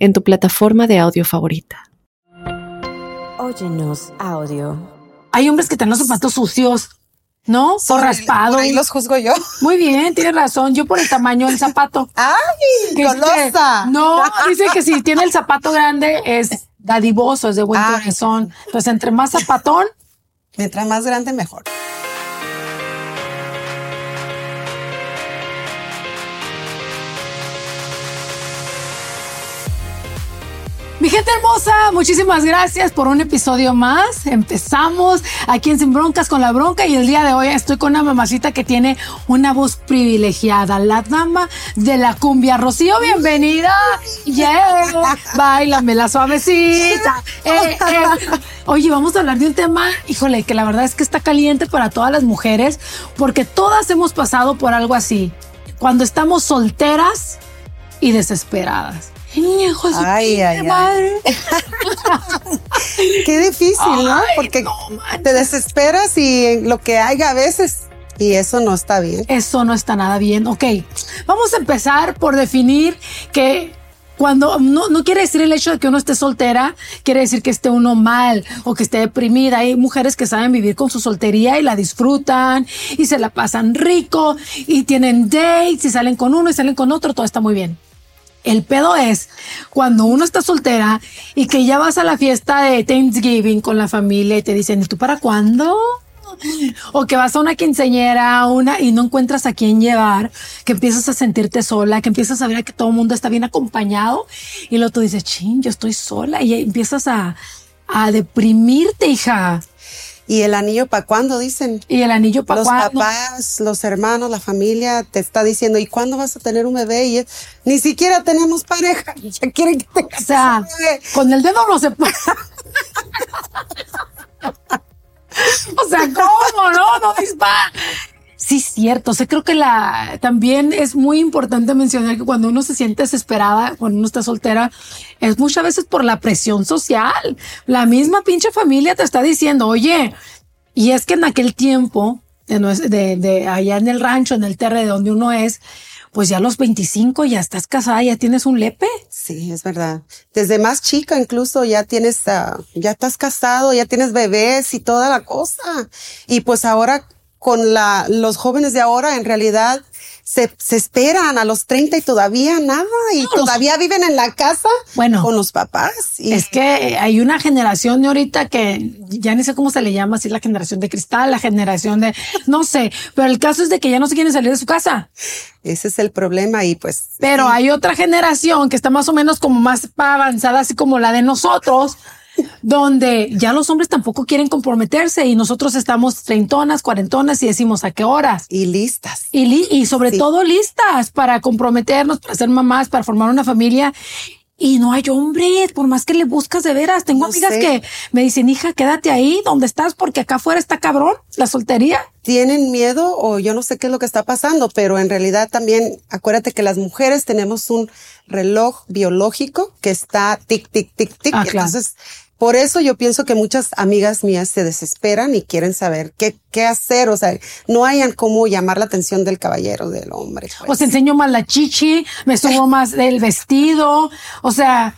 en tu plataforma de audio favorita. Óyenos audio. Hay hombres que tienen los zapatos sucios, ¿no? Por raspado. Ahí los juzgo yo. Muy bien, tienes razón. Yo por el tamaño del zapato. ¡Ay! Que es que- ¡Golosa! no, dice que si tiene el zapato grande es dadivoso, es de buen Ah. corazón. Entonces, entre más zapatón, Mientras más grande, mejor. Mi gente hermosa, muchísimas gracias por un episodio más. Empezamos aquí en Sin Broncas con la Bronca y el día de hoy estoy con una mamacita que tiene una voz privilegiada, la dama de la cumbia. Rocío, bienvenida. Yeah, bailame la suavecita. Eh, eh. Oye, vamos a hablar de un tema, híjole, que la verdad es que está caliente para todas las mujeres porque todas hemos pasado por algo así. Cuando estamos solteras y desesperadas. Su Ay, ay, madre. Qué difícil, ¿no? Porque no te desesperas y lo que haya a veces, y eso no está bien. Eso no está nada bien. Ok, vamos a empezar por definir que cuando no, no quiere decir el hecho de que uno esté soltera, quiere decir que esté uno mal o que esté deprimida. Hay mujeres que saben vivir con su soltería y la disfrutan y se la pasan rico y tienen dates y salen con uno y salen con otro, todo está muy bien. El pedo es cuando uno está soltera y que ya vas a la fiesta de Thanksgiving con la familia y te dicen, ¿y tú para cuándo? O que vas a una quinceñera una, y no encuentras a quién llevar, que empiezas a sentirte sola, que empiezas a ver que todo el mundo está bien acompañado y luego tú dices, ching, yo estoy sola y empiezas a, a deprimirte, hija. ¿Y el anillo para cuándo? Dicen. Y el anillo para Los cuándo. papás, los hermanos, la familia te está diciendo, ¿y cuándo vas a tener un bebé? Y es- ni siquiera tenemos pareja. Ya quieren que O sea, un bebé. con el dedo no se puede. o sea, ¿cómo? No, no dispara. Sí, cierto. O sea, creo que la también es muy importante mencionar que cuando uno se siente desesperada, cuando uno está soltera, es muchas veces por la presión social. La misma pinche familia te está diciendo, oye, y es que en aquel tiempo, de, de, de allá en el rancho, en el terre de donde uno es, pues ya a los 25 ya estás casada, ya tienes un lepe. Sí, es verdad. Desde más chica incluso ya tienes, ah, ya estás casado, ya tienes bebés y toda la cosa. Y pues ahora con la, los jóvenes de ahora en realidad se, se esperan a los 30 y todavía nada y todavía viven en la casa Bueno. con los papás. Y Es que hay una generación de ahorita que ya ni sé cómo se le llama, si la generación de cristal, la generación de, no sé, pero el caso es de que ya no se quieren salir de su casa. ese es el problema y pues Pero hay otra generación que está más o menos como más pa- avanzada, así como la de nosotros, donde ya los hombres tampoco quieren comprometerse y nosotros estamos treintonas, cuarentonas y decimos a qué horas. y listas. Y, li- y sobre Sí. todo listas para comprometernos, para ser mamás, para formar una familia. Y no hay hombres, por más que le buscas de veras. Tengo No amigas sé. que me dicen, hija, quédate ahí donde estás porque acá afuera está cabrón la soltería. tienen miedo o yo no sé qué es lo que está pasando, pero en realidad también acuérdate que las mujeres tenemos un reloj biológico que está tic, tic, tic, tic. Ah, claro. Entonces, por eso yo pienso que muchas amigas mías se desesperan y quieren saber qué, qué hacer. O sea, no hayan cómo llamar la atención del caballero, del hombre. pues. O se enseño más la chichi, me subo más el vestido. O sea,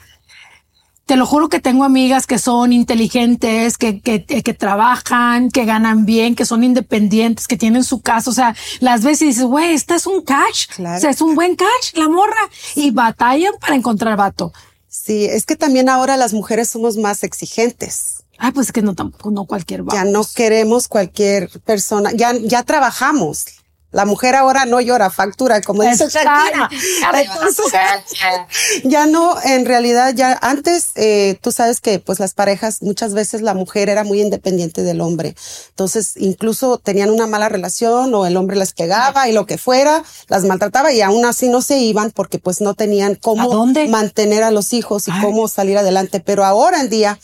te lo juro que tengo amigas que son inteligentes, que, que, que trabajan, que ganan bien, que son independientes, que tienen su casa. O sea, las ves y dices, güey, esta es un catch. Claro. O sea, es un buen catch, la morra. Y batallan para encontrar vato. Sí, es que también ahora las mujeres somos más exigentes. Ay, pues es que no tampoco, no cualquier vato. Ya no queremos cualquier persona, ya, ya trabajamos. La mujer ahora no llora, factura, como dice Shakira. ya no, en realidad, ya antes, eh, tú sabes que pues las parejas, muchas veces la mujer era muy independiente del hombre. Entonces, incluso tenían una mala relación o el hombre les pegaba y lo que fuera, las maltrataba y aún así no se iban porque pues no tenían cómo mantener a los hijos y cómo salir adelante. Pero ahora en día,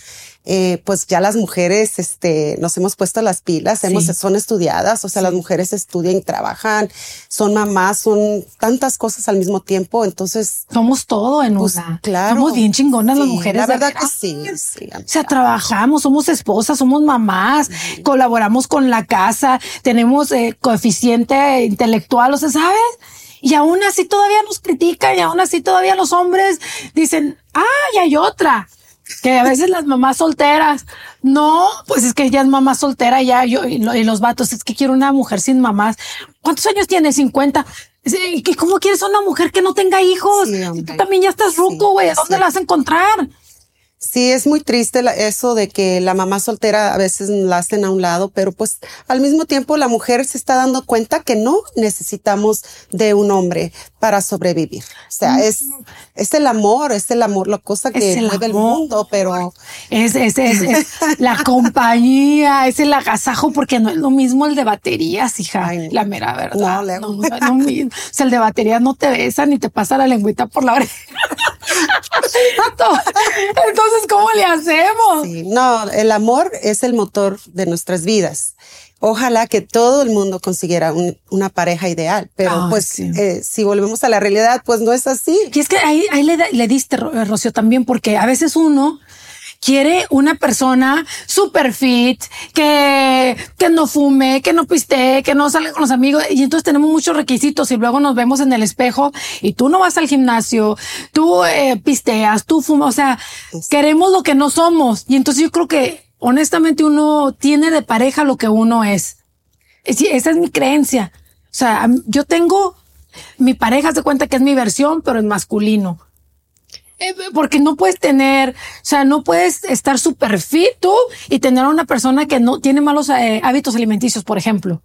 eh, pues ya las mujeres, este, nos hemos puesto las pilas, hemos, son estudiadas, o sea, las mujeres estudian y trabajan, son mamás, son tantas cosas al mismo tiempo, entonces. Somos todo en pues, una. Claro. Somos bien chingonas las mujeres. La verdad que sí, O sea, trabajamos, somos esposas, somos mamás, colaboramos con la casa, tenemos eh, coeficiente intelectual, o sea, ¿sabes? Y aún así todavía nos critican y aún así todavía los hombres dicen, ah, y hay otra que a veces las mamás solteras, no, pues es que ella es mamá soltera ya, yo, y, los vatos, es que quiero una mujer sin mamás. ¿Cuántos años tiene? 50. ¿Cómo quieres una mujer que no tenga hijos? tú también ya estás ruco, güey, ¿dónde la vas a encontrar? Sí, es muy triste eso de que la mamá soltera a veces la hacen a un lado, pero pues al mismo tiempo la mujer se está dando cuenta que no necesitamos de un hombre para sobrevivir. O sea, es, es el amor, es el amor, la cosa que mueve el mundo, pero es, es, es, la compañía, es el agasajo, porque no es lo mismo el de baterías, hija, la mera verdad. No, no, no, o sea, el de baterías no te besa ni te pasa la lengüita por la oreja. Entonces, ¿cómo le hacemos? no, el amor es el motor de nuestras vidas. Ojalá que todo el mundo consiguiera una pareja ideal, pero pues eh, si volvemos a la realidad, pues no es así. Y es que ahí, ahí le, le diste, Rocío, también, porque a veces uno quiere una persona super fit, que, que no fume, que no piste, que no salga con los amigos. Y entonces tenemos muchos requisitos y luego nos vemos en el espejo y tú no vas al gimnasio, tú eh, pisteas, tú fumas. O sea, queremos lo que no somos. Y entonces yo creo que honestamente uno tiene de pareja lo que uno es. Esa es mi creencia. O sea, yo tengo mi pareja se cuenta que es mi versión, pero es masculino. Eh, porque no puedes tener, o sea, no puedes estar súper fit tú y tener a una persona que no tiene malos eh, hábitos alimenticios, por ejemplo.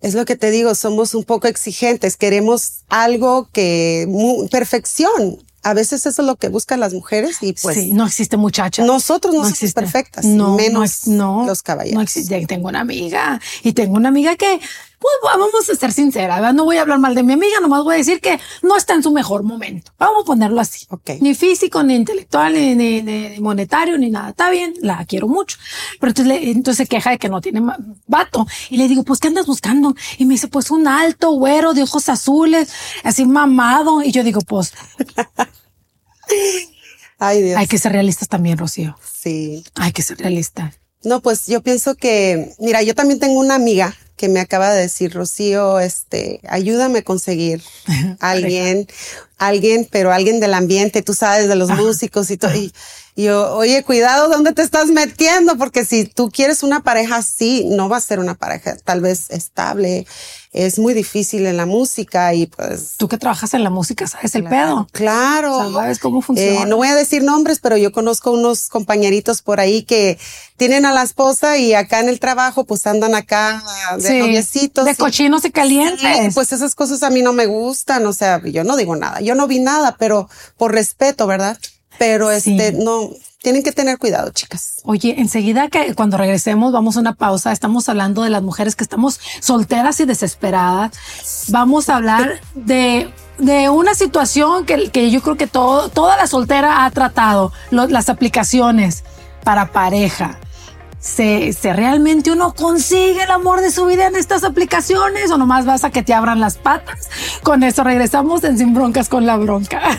Es lo que te digo, somos un poco exigentes, queremos algo que, perfección. A veces eso es lo que buscan las mujeres y pues. Sí, no existe muchacha. Nosotros no, somos perfectas, no, menos no, los caballeros. No existe. Tengo una amiga y tengo una amiga que pues vamos a ser sinceras, no voy a hablar mal de mi amiga, nomás voy a decir que no está en su mejor momento. Vamos a ponerlo así. Ni físico, ni intelectual, ni, ni, monetario, ni nada. Está bien, la quiero mucho. Pero entonces, entonces se queja de que no tiene vato. Y le digo, pues, ¿qué andas buscando? Y me dice, pues, un alto, güero, de ojos azules, así mamado. Y yo digo, pues... Ay, Dios. Hay que ser realistas también, Rocío. Sí. Hay que ser realistas. No, pues yo pienso que, mira, yo también tengo una amiga que me acaba de decir, Rocío, este, ayúdame a conseguir alguien, alguien, pero alguien del ambiente, tú sabes, de los músicos y todo. Y, yo, oye, cuidado, ¿dónde te estás metiendo? Porque si tú quieres una pareja así, no va a ser una pareja tal vez estable. Es muy difícil en la música y pues. Tú que trabajas en la música, sabes el pedo. Claro. sabes cómo funciona. Eh, no voy a decir nombres, pero yo conozco unos compañeritos por ahí que tienen a la esposa y acá en el trabajo pues andan acá de noviecitos. De cochinos y calientes. pues esas cosas a mí no me gustan. O sea, yo no digo nada. Yo no vi nada, pero por respeto, ¿verdad? Pero este, no, tienen que tener cuidado, chicas. Oye, enseguida que cuando regresemos vamos a una pausa. Estamos hablando de las mujeres que estamos solteras y desesperadas. Vamos a hablar de, de una situación que, que yo creo que todo, toda la soltera ha tratado, las aplicaciones para pareja. ¿Se, ¿Se, realmente uno consigue el amor de su vida en estas aplicaciones o nomás vas a que te abran las patas? Con eso regresamos en Sin Broncas con la Bronca.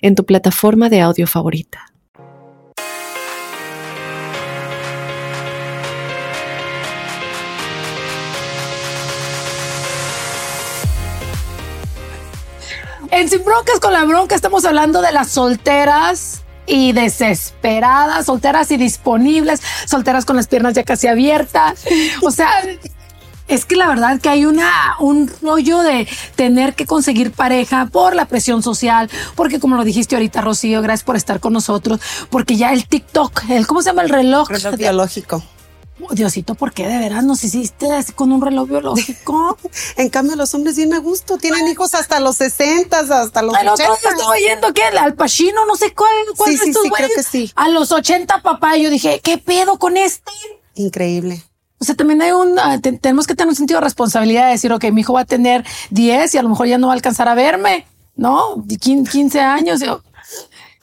en tu plataforma de audio favorita. En Sin Broncas con la Bronca estamos hablando de las solteras y desesperadas, solteras y disponibles, solteras con las piernas ya casi abiertas. O sea, es que la verdad que hay una, un rollo de tener que conseguir pareja por la presión social, porque como lo dijiste ahorita, Rocío, gracias por estar con nosotros, porque ya el TikTok, el, ¿cómo se llama el reloj? Reloj biológico. Oh, Diosito, ¿por qué de veras nos hiciste así con un reloj biológico? En cambio, los hombres bien a gusto, tienen hijos hasta los 60, hasta los otro 80. día estaba oyendo que el Al Pacino, no sé cuál, cuál Sí, de sí, estos sí, creo güeyes, que sí. A los 80, papá, yo dije, ¿qué pedo con este? Increíble. O sea, también hay un, ah, te- tenemos que tener un sentido de responsabilidad de decir, ok, mi hijo va a tener 10 y a lo mejor ya no va a alcanzar a verme, ¿no? De quin- 15 años. yo-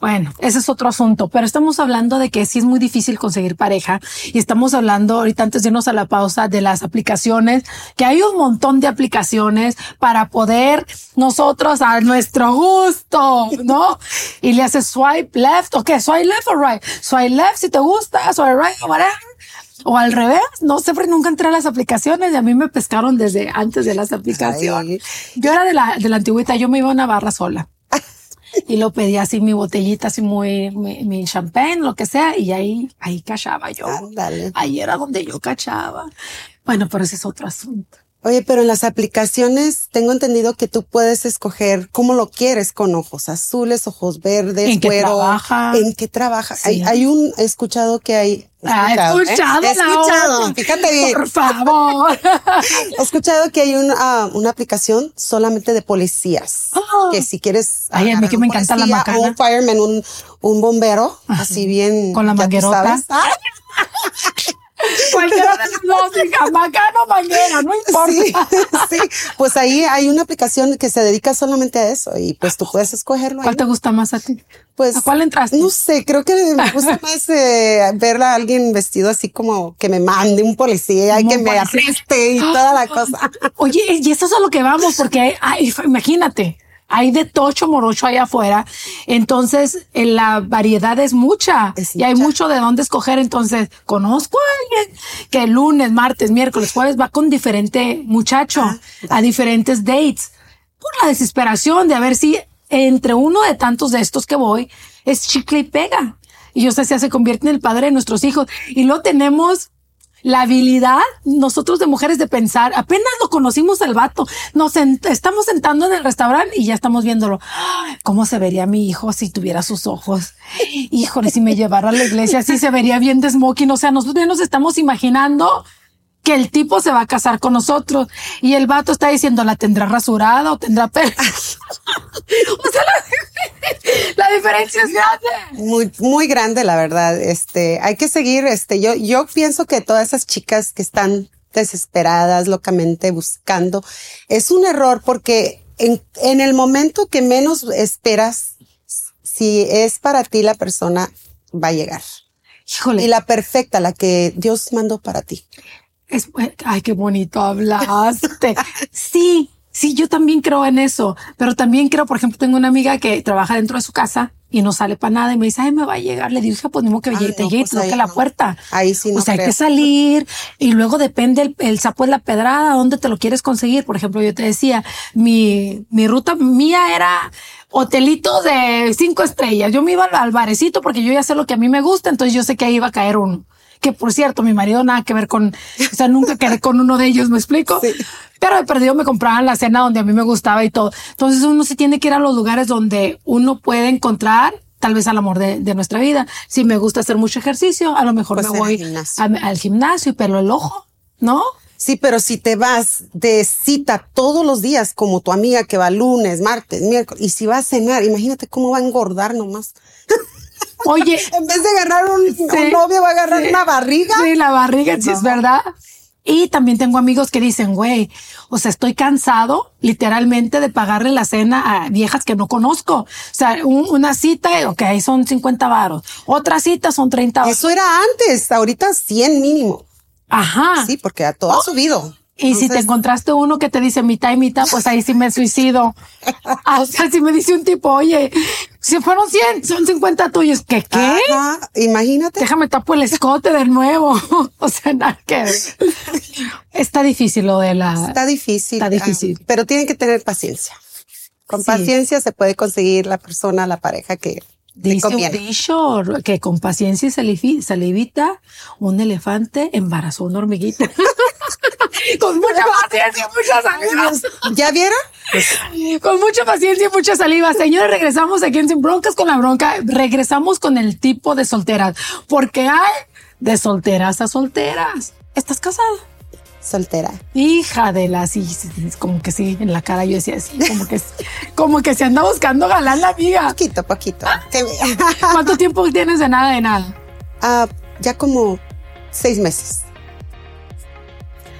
Bueno, ese es otro asunto, pero estamos hablando de que sí es muy difícil conseguir pareja y estamos hablando ahorita antes de irnos a la pausa de las aplicaciones, que hay un montón de aplicaciones para poder nosotros a nuestro gusto, ¿no? Y le haces swipe left, ok, swipe left o right, swipe left si te gusta, swipe right, whatever. O al revés, no sé, porque nunca entré a las aplicaciones y a mí me pescaron desde antes de las aplicaciones. Yo era de la, de la antigüita, yo me iba a una barra sola. Y lo pedía así mi botellita, así muy, mi, mi champagne, lo que sea, y ahí, ahí cachaba yo. Ándale. Ahí era donde yo cachaba. Bueno, pero ese es otro asunto. Oye, pero en las aplicaciones tengo entendido que tú puedes escoger cómo lo quieres con ojos azules, ojos verdes, ¿En qué güero. trabaja? ¿En qué trabaja? Sí. Hay, hay un, he escuchado que hay. Ah, he ¿eh? escuchado, He la escuchado. Fíjate bien. Por favor. He escuchado que hay un, ah, una aplicación solamente de policías. Ah. Que si quieres. Ay, a mí que me encanta la policía macana. o Un fireman, un, un bombero, así bien. Con la manguerota. Cualquiera de las dos, hija, macano, manguera, no importa. Sí, sí, pues ahí hay una aplicación que se dedica solamente a eso y pues tú puedes escogerlo. ahí. ¿Cuál te gusta más a ti? Pues, ¿A cuál entraste? No sé, creo que me gusta más eh, ver a alguien vestido así como que me mande un policía y que me arreste y toda la cosa. Oye, y eso es a lo que vamos, porque hay- imagínate, hay de tocho morocho allá afuera. Entonces, eh, la variedad es mucha Es y hay mucho de dónde escoger. Entonces, conozco a alguien que el lunes, martes, miércoles, jueves va con diferente muchacho Ah, a diferentes dates por la desesperación de a ver si entre uno de tantos de estos que voy es chicle y pega. Y yo sé si se convierte en el padre de nuestros hijos. Y lo tenemos la habilidad, nosotros de mujeres, de pensar, apenas lo conocimos al vato, nos sent- estamos sentando en el restaurante y ya estamos viéndolo. ¡Ay! ¿Cómo se vería mi hijo si tuviera sus ojos? Híjole, si me llevara a la iglesia, sí se vería bien de smoking. O sea, nosotros ya nos estamos imaginando que el tipo se va a casar con nosotros y el vato está diciendo, ¿la tendrá rasurada o tendrá pelo? o sea, la, la diferencia es grande. Muy, muy grande, la verdad. Este, hay que seguir, este, yo, yo pienso que todas esas chicas que están desesperadas, locamente buscando, es un error porque en, en el momento que menos esperas, si es para ti la persona, va a llegar. Híjole. Y la perfecta, la que Dios mandó para ti. Es, ay, qué bonito hablaste. sí, sí, yo también creo en eso, pero también creo, por ejemplo, tengo una amiga que trabaja dentro de su casa y no sale para nada y me dice, ay, me va a llegar. Le dije, pues, ni modo que Ay, llegue, te no, llegue y pues, te toque ahí la no. puerta. Ahí sí no O sea, hay que salir y luego depende el, el sapo de la pedrada, dónde te lo quieres conseguir. Por ejemplo, yo te decía, mi, mi ruta mía era hotelito de cinco estrellas. Yo me iba al, al barecito porque yo ya sé lo que a mí me gusta, entonces yo sé que ahí iba a caer uno. Que por cierto, mi marido nada que ver con, o sea, nunca quedé con uno de ellos, ¿me explico? Sí. Pero de perdido me compraban la cena donde a mí me gustaba y todo. Entonces uno se tiene que ir a los lugares donde uno puede encontrar tal vez al amor de, de nuestra vida. Si me gusta hacer mucho ejercicio, a lo mejor Pues me voy gimnasio. a- al gimnasio y pelo el ojo, ¿no? Sí, pero si te vas de cita todos los días, como tu amiga que va lunes, martes, miércoles, y si va a cenar, imagínate cómo va a engordar nomás. Oye, En vez de agarrar un, novio, va a agarrar sí. una barriga. Sí, la barriga, sí es No. verdad. Y también tengo amigos que dicen, güey, o sea, estoy cansado literalmente de pagarle la cena a viejas que no conozco. O sea, un- una cita, ok, son 50 varos. Otra cita son 30 varos. Eso era antes, ahorita 100 mínimo. Ajá. Sí, porque a todo ha subido. Y si te encontraste uno que te dice mitad y mitad, pues ahí sí me suicido. Ah, o sea, si me dice un tipo, oye, si fueron 100, son 50 tuyos. ¿Qué qué? imagínate. Déjame tapo el escote de nuevo. o sea, nada que Está difícil lo de la... Está difícil. Está difícil. Ah, pero tienen que tener paciencia. Con paciencia se puede conseguir la persona, la pareja que Dice un dicho que con paciencia se le evita un elefante embarazó una hormiguita. con mucha paciencia y mucha saliva. ¿Ya vieron? con mucha paciencia y mucha saliva. Señores, regresamos aquí en Sin Broncas con la bronca. Regresamos con el tipo de solteras. Porque hay de solteras a solteras. ¿Estás casada? soltera. Hija de la, sí, como que sí, en la cara yo decía así, como que, como que se anda buscando galán la amiga. Poquito, poquito. ¿Cuánto tiempo tienes de nada de nada? Ah, ya como seis meses.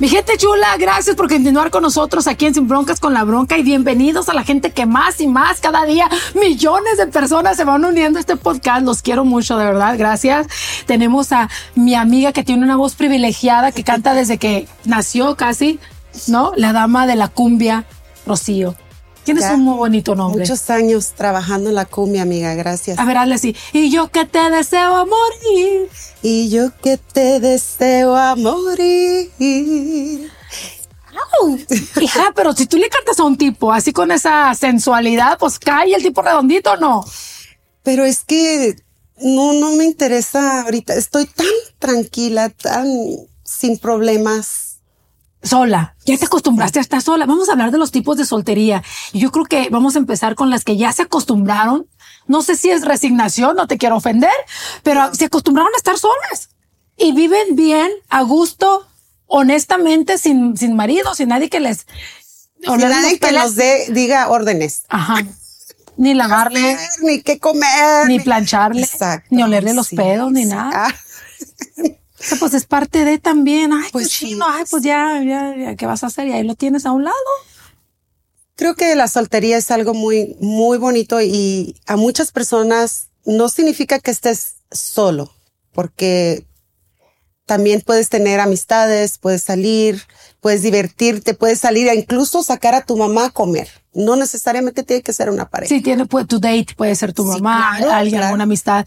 Mi gente chula, gracias por continuar con nosotros aquí en Sin Broncas con la Bronca y bienvenidos a la gente que más y más cada día millones de personas se van uniendo a este podcast. Los quiero mucho, de verdad, gracias. Tenemos a mi amiga que tiene una voz privilegiada que canta desde que nació casi. ¿no? La dama de la cumbia, Rocío. Tienes un muy bonito nombre. Muchos años trabajando en la cumbia, amiga, gracias. A ver, hazle así. Y yo que te deseo morir. Y yo que te deseo a morir. Hija, pero si tú le cantas a un tipo así con esa sensualidad, pues cae el tipo redondito, ¿no? Pero es que no, no me interesa ahorita. Estoy tan tranquila, tan sin problemas sola. Ya te acostumbraste a estar sola. Vamos a hablar de los tipos de soltería. Yo creo que vamos a empezar con las que ya se acostumbraron. No sé si es resignación, no te quiero ofender, pero se acostumbraron a estar solas y viven bien, a gusto, honestamente, sin, sin marido, sin nadie que les... Sin nadie que los dé, diga órdenes. Ajá. Ni lavarle. ni qué comer. Ni plancharle. ni olerle los pedos, ni nada. Ah. pues es parte de también. Ay, pues chino, ay, pues ya, ya, ¿qué vas a hacer? Y ahí lo tienes a un lado. Creo que la soltería es algo muy, muy bonito y a muchas personas no significa que estés solo, porque también puedes tener amistades, puedes salir, puedes divertirte, puedes salir a incluso sacar a tu mamá a comer. No necesariamente tiene que ser una pareja. Sí, tiene pues, tu date, puede ser tu mamá, alguien, alguna amistad.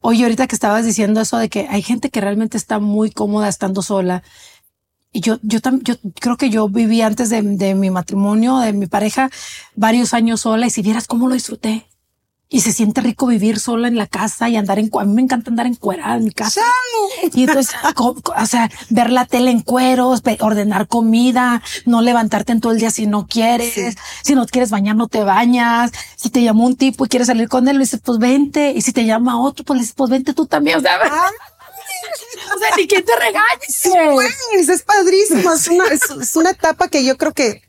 Oye, ahorita que estabas diciendo eso de que hay gente que realmente está muy cómoda estando sola. Y yo, yo, yo creo que yo viví antes de, de mi matrimonio, de mi pareja, varios años sola y si vieras cómo lo disfruté y se siente rico vivir sola en la casa y andar en a mí me encanta andar en cuerada en mi casa y entonces o sea ver la tele en cueros ordenar comida no levantarte en todo el día si no quieres si no quieres bañar no te bañas si te llamó un tipo y quieres salir con él le dices pues vente y si te llama otro pues le dices pues vente tú también o sea o sea, ni quien te regañe. es padrísimo. Es una, es una etapa que yo creo que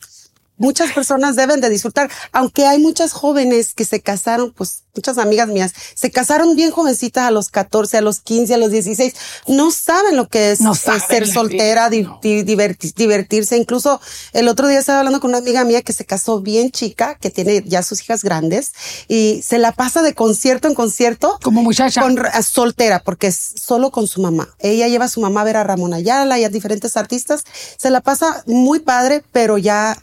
muchas personas deben de disfrutar, aunque hay muchas jóvenes que se casaron, pues muchas amigas mías, se casaron bien jovencitas a los 14, a los 15, a los 16, no saben lo que es, ser soltera, divertirse. Incluso el otro día estaba hablando con una amiga mía que se casó bien chica, que tiene ya sus hijas grandes y se la pasa de concierto en concierto. Como muchacha. Con, soltera, porque es solo con su mamá. Ella lleva a su mamá a ver a Ramón Ayala y a diferentes artistas. Se la pasa muy padre, pero ya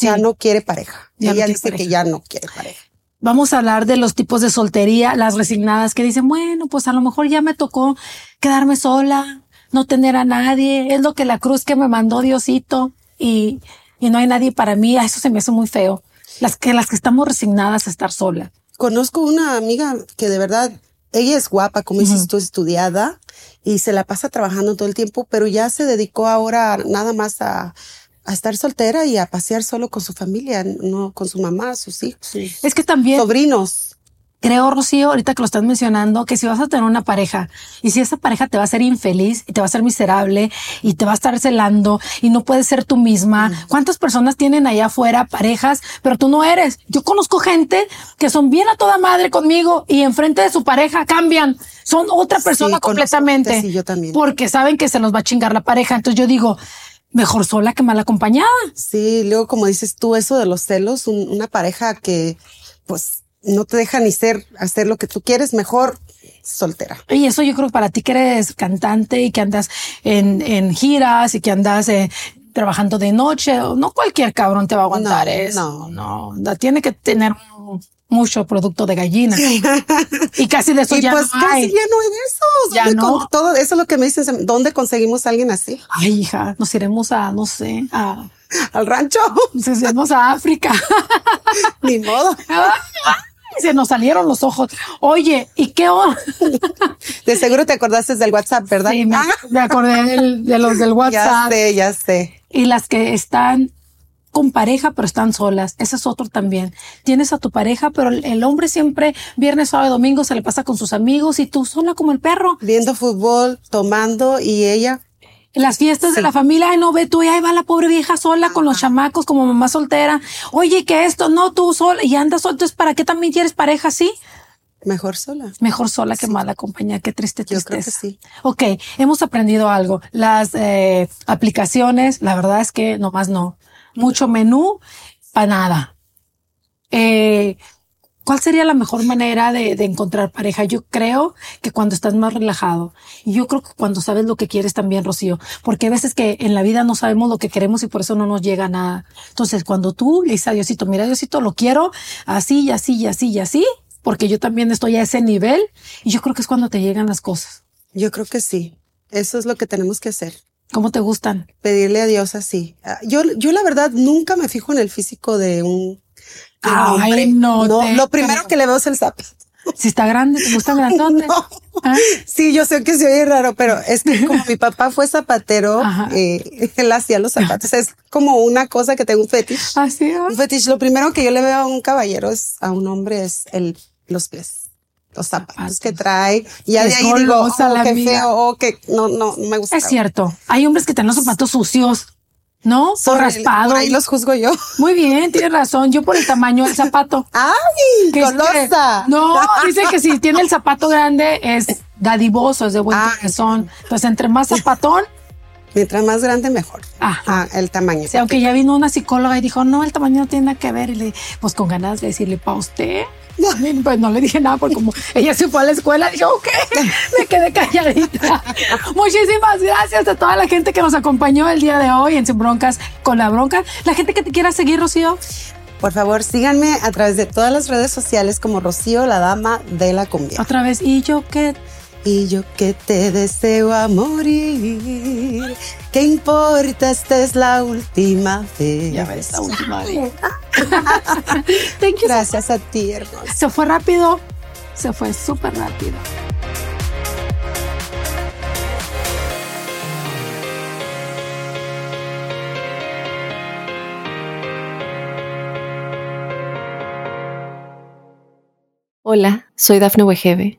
ya no quiere pareja. Ella dice que ya no quiere pareja. Vamos a hablar de los tipos de soltería, las resignadas que dicen, bueno, pues a lo mejor ya me tocó quedarme sola, no tener a nadie, es lo que la cruz que me mandó Diosito y, y no hay nadie para mí, eso se me hace muy feo. las que las que estamos resignadas a estar sola. Conozco una amiga que de verdad, ella es guapa, como dices tú, estudiada y se la pasa trabajando todo el tiempo, pero ya se dedicó ahora nada más a, a estar soltera y a pasear solo con su familia, no con su mamá, sus hijos, sus Es que también sobrinos. creo, Rocío, ahorita que lo estás mencionando, que si vas a tener una pareja y si esa pareja te va a hacer infeliz y te va a hacer miserable y te va a estar celando y no puedes ser tú misma, ¿cuántas personas tienen allá afuera parejas, pero tú no eres? Yo conozco gente que son bien a toda madre conmigo y enfrente de su pareja cambian, son otra Sí, persona completamente. sí, yo también. Porque saben que se los va a chingar la pareja. Entonces yo digo, mejor sola que mal acompañada. Sí, luego como dices tú, eso de los celos, un- una pareja que pues no te deja ni ser, hacer lo que tú quieres, mejor soltera. Y eso yo creo que para ti que eres cantante y que andas en, en giras y que andas eh, trabajando de noche, no cualquier cabrón te va a aguantar No, eso. no. No, no, tiene que tener mu- mucho producto de gallina. y casi de eso y ya pues no casi hay. ya no hay de eso. Ya ¿Dónde no. con- todo eso es lo que me dices. ¿Dónde conseguimos a alguien así? Ay, hija, nos iremos a, no sé, a, Al rancho. nos iremos a África. Ni modo. Se nos salieron los ojos. Oye, ¿y qué hora? De seguro te acordaste del WhatsApp, ¿verdad? Sí, me, Ah, me acordé del- de los del ya WhatsApp. sé, ya sé. y las que están con pareja pero están solas. Ese es otro también. Tienes a tu pareja, pero el, hombre siempre viernes, sábado, y domingo se le pasa con sus amigos y tú sola como el perro. Viendo fútbol, tomando y ella. Las fiestas de la familia, ay no ve tú, y ahí va la pobre vieja sola con los chamacos como mamá soltera. Oye, que esto, no tú sola y andas sola. Entonces, ¿para qué también quieres pareja así? Mejor sola. Mejor sola que mala compañía. Qué triste Yo tristeza. creo que sí. Ok, hemos aprendido algo. Las eh, aplicaciones, la verdad es que nomás no. Mucho menú para nada. Eh, ¿Cuál sería la mejor manera de, de encontrar pareja? Yo creo que cuando estás más relajado. Y yo creo que cuando sabes lo que quieres también, Rocío. Porque hay veces que en la vida no sabemos lo que queremos y por eso no nos llega nada. Entonces, cuando tú le dices a Diosito, mira, Diosito, lo quiero así y así y así y así, porque yo también estoy a ese nivel. Y yo creo que es cuando te llegan las cosas. Yo creo que sí. Eso es lo que tenemos que hacer. ¿Cómo te gustan? Pedirle a Dios así. Ah, Yo, yo la verdad nunca me fijo en el físico de un, de Ay, hombre. no te lo primero creo. que le veo es el zapato. Si está grande, ¿te gustan grandotes? No. ¿Ah? Sí, yo sé que se oye raro, pero es que como mi papá fue zapatero, eh, él hacía los zapatos. Es como una cosa que tengo un fetiche. Así es. Un fetiche. Lo primero que yo le veo a un caballero es a un hombre es el los pies, los zapatos que trae. Y ya de ahí digo, oh, la qué feo, oh, que no, no, no me gusta. Es cierto. Hay hombres que tienen los zapatos sucios, ¿no? Por Por, raspado. por ahí los juzgo yo. Muy bien, tienes razón. Yo por el tamaño del zapato. ¡Ay! Que es que- ¡Golosa! no, dice que si tiene el zapato grande es dadivoso, es de buen Ah. corazón. Entonces, entre más zapatón, Mientras más grande, mejor. ah, Ah, el tamaño. sea, aunque ya vino una psicóloga y dijo, no, el tamaño no tiene nada que ver. Y le, pues con ganas de decirle, ¿para usted? Pues no le dije nada, porque como ella se fue a la escuela, dije, ok, me quedé calladita. Muchísimas gracias a toda la gente que nos acompañó el día de hoy en Sin Broncas con la Bronca. La gente que te quiera seguir, Rocío. Por favor, síganme a través de todas las redes sociales como Rocío, la dama de la cumbia. Otra vez, y yo que Y yo que te deseo a morir. ¿Qué importa? Esta es la última vez. ya ves la última vez. Thank you. Gracias a ti, hermosa. Se fue rápido, se fue súper rápido. Hola, soy Dafne Wegebe